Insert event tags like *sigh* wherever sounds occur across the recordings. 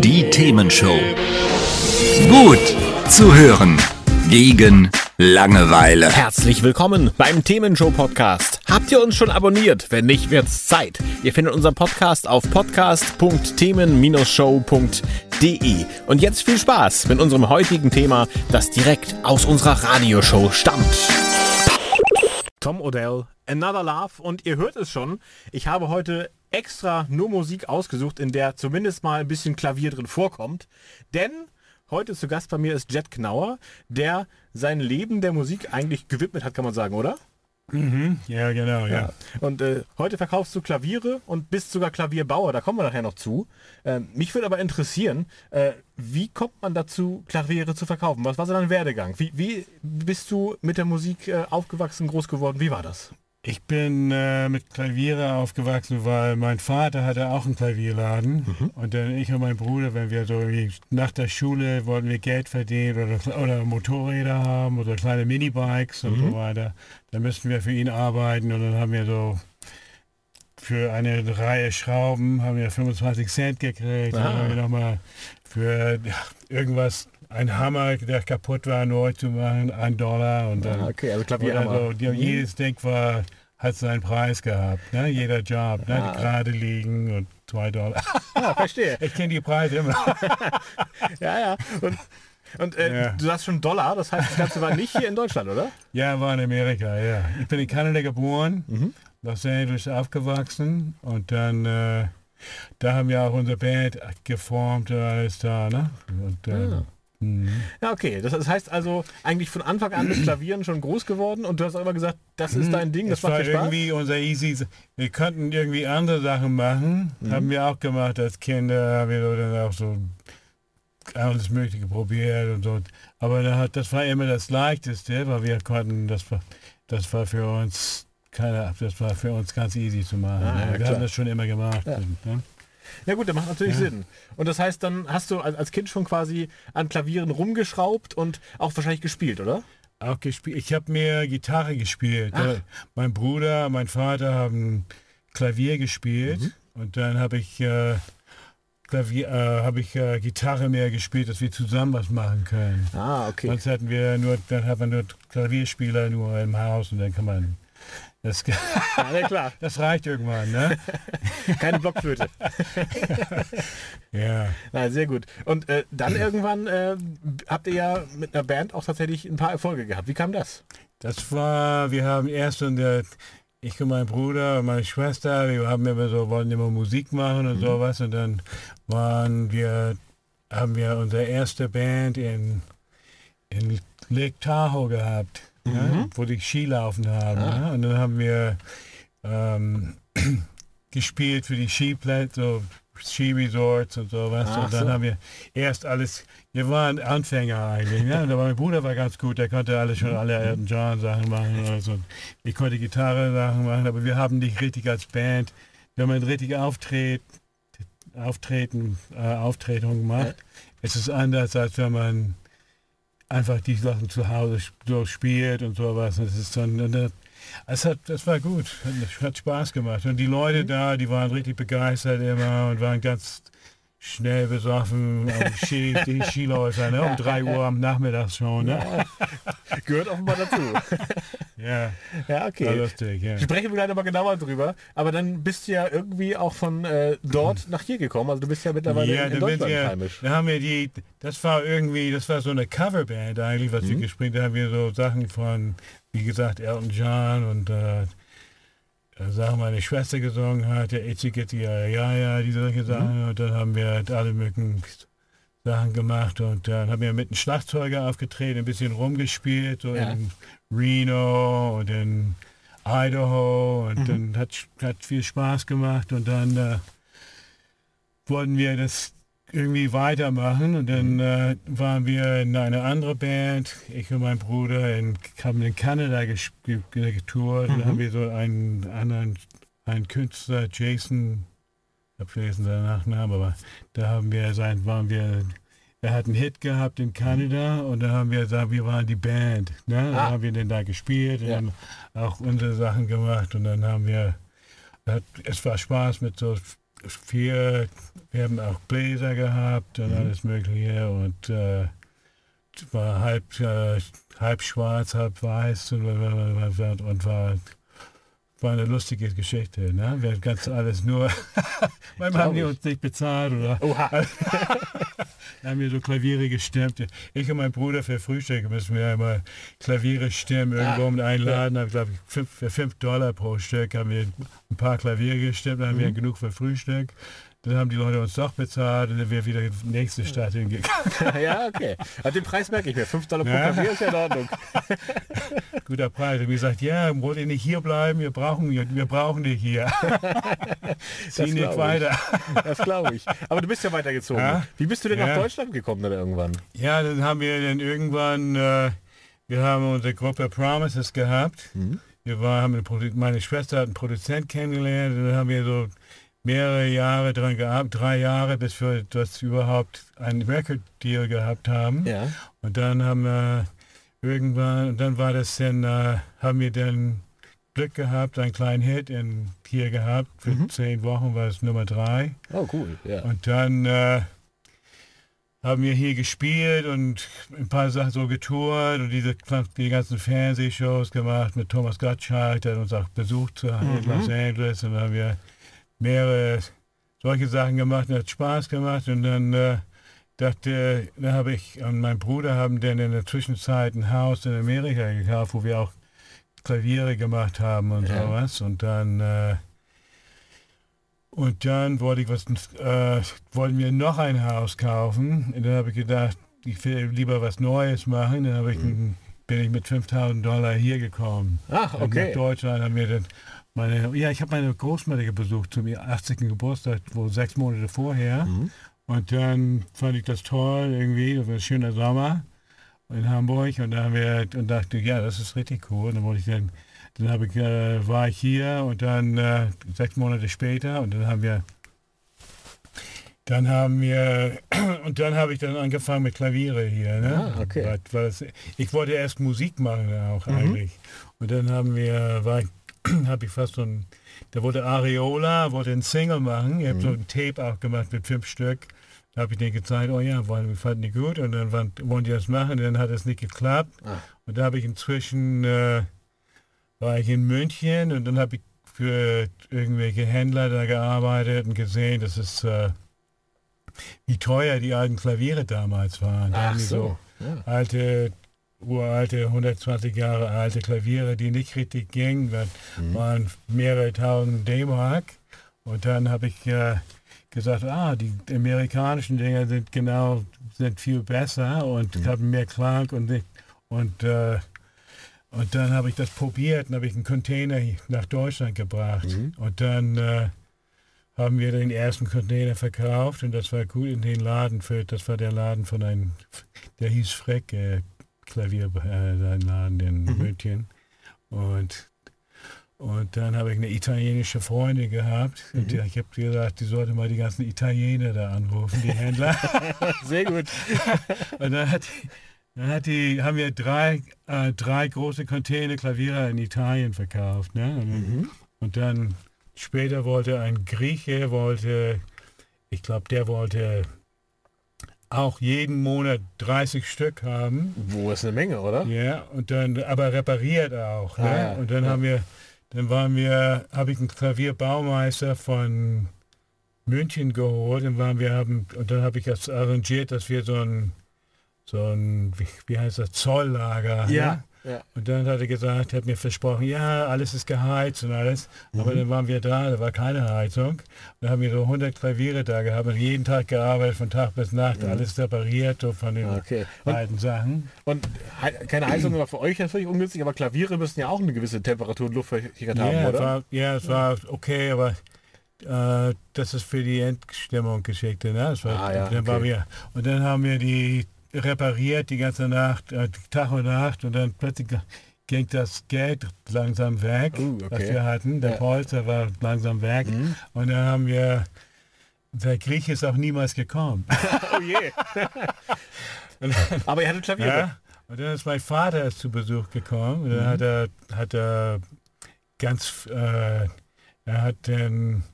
Die Themenshow. Gut zu hören. Gegen Langeweile. Herzlich willkommen beim Themenshow Podcast. Habt ihr uns schon abonniert? Wenn nicht, wird's Zeit. Ihr findet unseren Podcast auf podcast.themen-show.de. Und jetzt viel Spaß mit unserem heutigen Thema, das direkt aus unserer Radioshow stammt. Tom Odell, Another Love und ihr hört es schon, ich habe heute extra nur Musik ausgesucht, in der zumindest mal ein bisschen Klavier drin vorkommt, denn heute zu Gast bei mir ist Jet Knauer, der sein Leben der Musik eigentlich gewidmet hat, kann man sagen, oder? Mhm, ja, genau, ja. ja. Und äh, heute verkaufst du Klaviere und bist sogar Klavierbauer, da kommen wir nachher noch zu. Äh, mich würde aber interessieren, äh, wie kommt man dazu, Klaviere zu verkaufen? Was war so dein Werdegang? Wie, wie bist du mit der Musik äh, aufgewachsen, groß geworden? Wie war das? Ich bin äh, mit Klaviere aufgewachsen, weil mein Vater hatte auch einen Klavierladen. Mhm. Und dann ich und mein Bruder, wenn wir so nach der Schule wollten wir Geld verdienen oder, oder Motorräder haben oder kleine Minibikes und mhm. so weiter, dann müssten wir für ihn arbeiten und dann haben wir so für eine Reihe Schrauben haben wir 25 Cent gekriegt. Ah. Dann haben wir nochmal für irgendwas ein Hammer, der kaputt war, neu zu machen, ein Dollar und dann. Ah, okay, also Klavierhammer. Also, mhm. jedes Ding war hat seinen Preis gehabt. Ne? Jeder Job, ne? Ah. gerade liegen und zwei Dollar. Ja, verstehe. *laughs* Ich kenne die Preise immer. *laughs* ja, ja. Und, und äh, ja. du sagst schon Dollar, das heißt, das Ganze war nicht hier in Deutschland, oder? Ja, war in Amerika, ja. Ich bin in Kanada geboren, mhm. Los Angeles aufgewachsen und dann, äh, da haben wir auch unsere Band geformt und alles da, ne? Und, äh, ja. Mhm. Ja, okay. Das heißt also eigentlich von Anfang an mit Klavieren schon groß geworden und du hast auch immer gesagt, das ist mhm. dein Ding, das es macht dir Spaß. irgendwie unser Easy. Wir könnten irgendwie andere Sachen machen. Mhm. Haben wir auch gemacht als Kinder. Haben wir dann auch so alles Mögliche probiert und so. Aber das war immer das Leichteste, weil wir konnten, das war, das war für uns keine, das war für uns ganz easy zu machen. Ah, ja, wir haben das schon immer gemacht. Ja. Und, ne? Ja gut, der macht natürlich ja. Sinn. Und das heißt, dann hast du als Kind schon quasi an Klavieren rumgeschraubt und auch wahrscheinlich gespielt, oder? Auch gespielt. Ich habe mir Gitarre gespielt. Ach. Mein Bruder, mein Vater haben Klavier gespielt mhm. und dann habe ich äh, Klavier, äh, habe ich äh, Gitarre mehr gespielt, dass wir zusammen was machen können. Ah, okay. Sonst hatten wir nur, dann haben wir nur Klavierspieler nur im Haus und dann kann man das, *laughs* ja, klar. das reicht irgendwann, ne? *laughs* Keine Blockflöte. *laughs* ja. Na, sehr gut. Und äh, dann irgendwann äh, habt ihr ja mit einer Band auch tatsächlich ein paar Erfolge gehabt. Wie kam das? Das war, wir haben erst in der, ich und mein Bruder und meine Schwester, wir haben immer so, wollten immer Musik machen und mhm. sowas und dann waren wir, haben wir unsere erste Band in, in Lake Tahoe gehabt mhm. ja, wo die Skilaufen haben. Ah. Ja, und dann haben wir ähm, *clears throat* gespielt für die Skiplätze, so Skiresorts und sowas. Ach und dann so. haben wir erst alles, wir waren Anfänger eigentlich. Ne? Aber mein Bruder war ganz gut, der konnte alles schon alle Elton John Sachen machen. Oder so. Ich konnte Gitarre Sachen machen, aber wir haben nicht richtig als Band, wenn man richtig auftritt, Auftreten, äh, Auftretungen macht, ja. ist es anders, als wenn man einfach die Sachen zu Hause so spielt und sowas. Das ist dann, es hat, das war gut, hat, hat Spaß gemacht. Und die Leute mhm. da, die waren richtig begeistert immer und waren ganz schnell besoffen die Skiläufer, ne? um 3 Uhr am Nachmittag schon. Ne? Ja. Gehört offenbar dazu. ja. Ja, okay. lustig, ja. Sprechen wir gleich nochmal genauer drüber. Aber dann bist du ja irgendwie auch von äh, dort nach hier gekommen. Also du bist ja mittlerweile ja, in, in Deutschland wir, heimisch. Da haben wir die, das war irgendwie, das war so eine Coverband eigentlich, was mhm. wir gespielt haben. Da haben wir so Sachen von, wie gesagt, Elton John und äh, Sachen meine Schwester gesungen hat, der Itzy Gitty, ja, ja, ja, diese solche Sachen. Mhm. Und dann haben wir halt alle möglichen Sachen gemacht und dann haben wir mit einem Schlagzeuger aufgetreten, ein bisschen rumgespielt, so ja. in Reno und in Idaho und mhm. dann hat, hat viel Spaß gemacht und dann äh, wollten wir das irgendwie weitermachen. Und dann mhm. äh, waren wir in einer anderen Band, ich und mein Bruder, in, haben in Kanada getourt. Mhm. Dann haben wir so einen anderen, einen Künstler, Jason, ich habe vergessen seinen Nachnamen, aber da haben wir sein, waren wir, er hat einen Hit gehabt in Kanada mhm. und da haben wir gesagt, wir waren die Band. Ne? Ah. Da haben wir dann da gespielt und ja. haben auch unsere Sachen gemacht und dann haben wir, es war Spaß mit so vier, wir haben auch Bläser gehabt und alles Mögliche und äh, war halb, äh, halb schwarz, halb weiß und, und war war eine lustige Geschichte. Ne? Wir haben ganz alles nur, *laughs* manchmal haben die uns nicht bezahlt oder Oha. *laughs* haben wir so Klaviere gestimmt. Ich und mein Bruder für Frühstück müssen wir einmal Klaviere stimmen, irgendwo um einladen. Haben, glaube ich, fünf, für 5 Dollar pro Stück haben wir ein paar Klaviere gestimmt, dann haben wir genug für Frühstück. Dann haben die Leute uns doch bezahlt und dann wäre wieder die nächste Stadt hingegangen. *laughs* ja, okay. Also den Preis merke ich mir. 5 Dollar pro Ja. Klavier ist ja in Ordnung. *laughs* Guter Preis. Und wir gesagt, ja, wollt ihr nicht hier bleiben? Wir brauchen, wir brauchen dich hier. *laughs* Zieh nicht ich. weiter. Das glaube ich. Aber du bist ja weitergezogen. Ja. Wie bist du denn nach Ja. Deutschland gekommen dann irgendwann? Ja, dann haben wir dann irgendwann, äh, wir haben unsere Gruppe Promises gehabt. Wir war, haben eine meine Schwester hat einen Produzent kennengelernt und dann haben wir so mehrere Jahre dran gearbeitet, drei Jahre, bis wir das überhaupt einen Record-Deal gehabt haben. Ja. Und dann haben wir irgendwann, und dann war das dann, äh, haben wir dann Glück gehabt, einen kleinen Hit in, hier gehabt. Für zehn Wochen war es Nummer drei. Oh, cool. Ja. Und dann äh, haben wir hier gespielt und ein paar Sachen so getourt und diese die ganzen Fernsehshows gemacht mit Thomas Gottschalk, der hat uns auch besucht zu in Los Angeles und dann haben wir mehrere solche Sachen gemacht und hat Spaß gemacht und dann äh, dachte, dann habe ich und mein Bruder haben dann in der Zwischenzeit ein Haus in Amerika gekauft, wo wir auch Klaviere gemacht haben und Ja. sowas und dann äh, und dann wollte ich was, äh, wollten wir noch ein Haus kaufen. Und dann habe ich gedacht, ich will lieber was Neues machen. Dann habe ich, Mhm. bin ich mit 5000 Dollar hier gekommen. Ach, Und okay. Nach Deutschland haben wir dann meine, ja, ich habe meine Großmutter besucht zum 80. Geburtstag, wohl sechs Monate vorher. Mhm. Und dann fand ich das toll irgendwie. Das war ein schöner Sommer in Hamburg. Und dann haben wir und dachte, ja, das ist richtig cool. Und dann wollte ich dann, dann habe ich, äh, war ich hier und dann äh, sechs Monate später und dann haben wir dann haben wir *clears throat* und dann habe ich dann angefangen mit Klaviere hier. Ne? Ah, okay. Weil, weil das, ich wollte erst Musik machen auch eigentlich. Und dann haben wir, war ich, *clears throat* habe ich fast so ein, da wollte Areola, wollte ein Single machen. Ich habe so ein Tape auch gemacht mit fünf Stück. Da habe ich denen gezeigt, oh ja, wollen, wir fanden die gut und dann waren, wollen die das machen. Dann hat es nicht geklappt. Ah. Und da habe ich inzwischen, äh, war ich in München und dann habe ich für irgendwelche Händler da gearbeitet und gesehen, dass es, äh, wie teuer die alten Klaviere damals waren. Ach die so. Ja. alte, uralte, 120 Jahre alte Klaviere, die nicht richtig gingen, das waren mehrere tausend D-Mark. Und dann habe ich äh, gesagt, ah, die amerikanischen Dinger sind genau, sind viel besser und haben mehr Klang und nicht, und äh, und dann habe ich das probiert und habe ich einen Container nach Deutschland gebracht. Und dann äh, haben wir den ersten Container verkauft und das war gut in den Laden für, das war der Laden von einem, der hieß Freck, Klavier, äh, Laden in München. Und, und dann habe ich eine italienische Freundin gehabt und die, ich habe gesagt, die sollte mal die ganzen Italiener da anrufen, die Händler. *laughs* Sehr gut. *laughs* Und dann hat, dann hat die, haben wir drei, äh, drei große Container Klaviere in Italien verkauft. Ne? Und, dann- und dann später wollte ein Grieche, wollte, ich glaube, der wollte auch jeden Monat 30 Stück haben. Wo ist eine Menge, oder? Ja, und dann, aber repariert auch. Ne? Ah, ja, Und dann ja. haben wir, dann waren wir, habe ich einen Klavierbaumeister von München geholt und waren wir haben, und dann habe ich das arrangiert, dass wir so ein, so ein, wie, wie heißt das, Zolllager. Ne? Ja. Und dann hat er gesagt, hat mir versprochen, ja, alles ist geheizt und alles. Aber Mhm. dann waren wir da, da war keine Heizung. Und dann haben wir so 100 Klaviere da gehabt und jeden Tag gearbeitet, von Tag bis Nacht, alles repariert, so von den Mhm. Okay. Und, alten Sachen. und keine Heizung war für euch natürlich ungünstig, aber Klaviere müssen ja auch eine gewisse Temperatur und Luftfeuchtigkeit haben, Ja, es oder? war, ja, es war okay, aber äh, das ist für die Endstimmung Geschichte. Ne? Das war, Ah, ja, dann okay. wir, und dann haben wir die repariert die ganze Nacht, äh, Tag und Nacht und dann plötzlich ging das Geld langsam weg, Uh, was okay. wir hatten. Der Ja. Polster war langsam weg Mhm. und dann haben wir, der Grieche ist auch niemals gekommen. *laughs* Oh je. *laughs* aber ihr hattet Klaviere. Ja? Und dann ist mein Vater ist zu Besuch gekommen. Und dann Mhm. hat er, hat er ganz, äh, er hat dann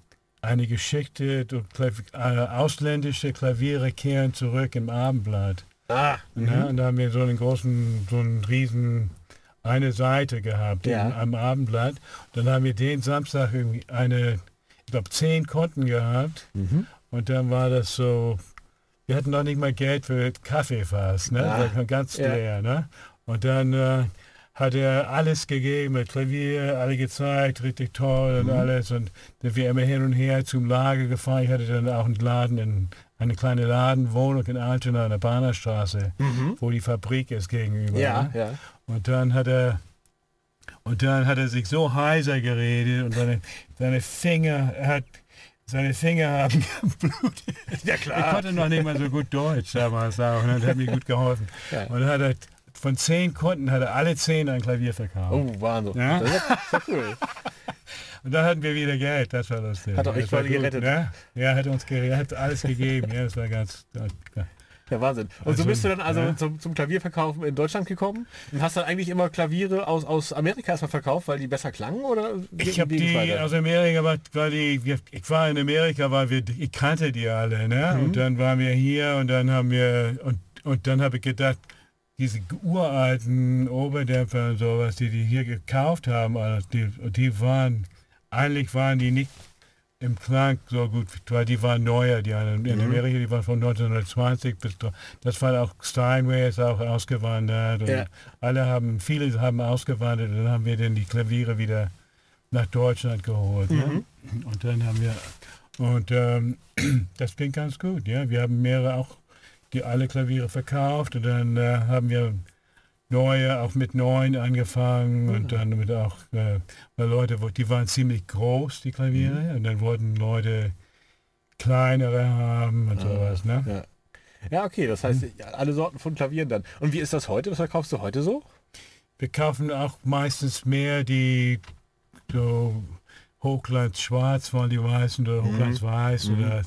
eine Geschichte, äh, ausländische Klaviere kehren zurück im Abendblatt. Ah, Ja, und da haben wir so einen großen, so einen riesen, eine Seite gehabt Ja. am Abendblatt. Dann haben wir den Samstag irgendwie eine, ich glaube, zehn Konten gehabt. Mhm. Und dann war das so, wir hatten noch nicht mal Geld für Kaffee fast, ne? Ah, ganz ja. leer, ne? Und dann äh, hat er alles gegeben, mit Klavier, alle gezeigt, richtig toll Mhm. und alles. Und dann sind wir immer hin und her zum Lager gefahren. Ich hatte dann auch einen Laden, in, eine kleine Ladenwohnung in Altona an der Bahnerstraße, wo die Fabrik ist gegenüber. Mhm. ja, ne? ja. Und dann hat er und dann hat er sich so heiser geredet und seine, seine Finger er hat seine Finger haben *laughs* geblutet. Ja, Ich klar. konnte noch nicht mal so gut Deutsch damals auch. Und das hat mir gut geholfen. Ja. Und dann hat er von zehn Kunden hat er alle zehn ein Klavier verkauft. Oh, Wahnsinn. Ja? Das ist das cool. *laughs* Und dann hatten wir wieder Geld. Das war lustig. Hat Das war quasi gut, gerettet. Ne? Ja, er hat uns gerettet. Er hat alles gegeben. Ja, das war ganz. Ja. Ja, Wahnsinn. Und so Also, bist du dann also ja. zum, zum Klavierverkaufen in Deutschland gekommen und hast dann eigentlich immer Klaviere aus, aus Amerika erstmal verkauft, weil die besser klangen oder Ich habe die weiter? aus Amerika, weil, weil die, ich war in Amerika, weil wir, ich kannte die alle, ne? Und dann waren wir hier und dann haben wir, und, und dann habe ich gedacht, diese uralten Oberdämpfer und sowas, die die hier gekauft haben, also die, die waren, eigentlich waren die nicht im Klang so gut, weil die waren neuer, die anderen. In Amerika, die waren von 1920 bis, das war auch Steinway ist auch ausgewandert Ja. alle haben, viele haben ausgewandert und dann haben wir dann die Klaviere wieder nach Deutschland geholt. Ne? Und dann haben wir, und ähm, *clears throat* das ging ganz gut, ja. Wir haben mehrere auch, die alle Klaviere verkauft und dann äh, haben wir neue, auch mit neuen angefangen und dann mit auch, äh, weil Leute, die waren ziemlich groß, die Klaviere, und dann wollten Leute kleinere haben und sowas, ne? Ja. ja, okay, das heißt ja, alle Sorten von Klavieren dann. Und wie ist das heute? Was verkaufst du heute so? Wir kaufen auch meistens mehr die so Hochglanz-Schwarz von die Weißen oder Hochglanz-Weiß oder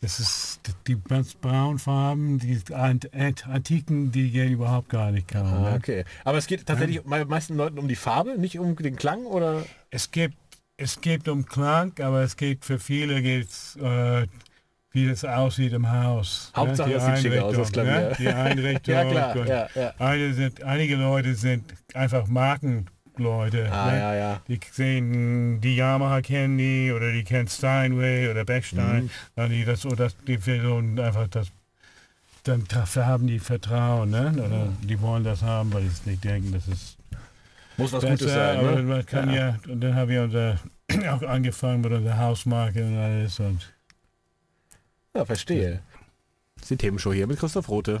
das ist die ganz braunen Farben, die Ant Ant Antiken, die gehen überhaupt gar nicht. Ah, ne? okay. Aber es geht tatsächlich bei meisten Leuten um die Farbe, nicht um den Klang oder? Es gibt es geht um Klang, aber es geht für viele geht's äh, wie das aussieht im Haus. ne? Hauptsache, Die es sieht schick aus, das Einrichtung, Klavier. ne? Die *laughs* Einrichtung. Ja, klar, ja, ja. Einige, sind, einige Leute sind einfach Markenleute. Ah, ne? ja, ja. Die sehen die Yamaha kennen die oder die kennen Steinway oder Bechstein. Mhm. Dann die das oder die Person einfach das dann haben die Vertrauen, ne? Oder die wollen das haben, weil sie nicht denken, das ist Muss was Gutes sein, ne? man kann ja. und dann haben wir unser *clears throat* auch angefangen mit unserer Hausmarke und alles und Ja, verstehe. Das ist die Themenshow hier mit Christoph Rote.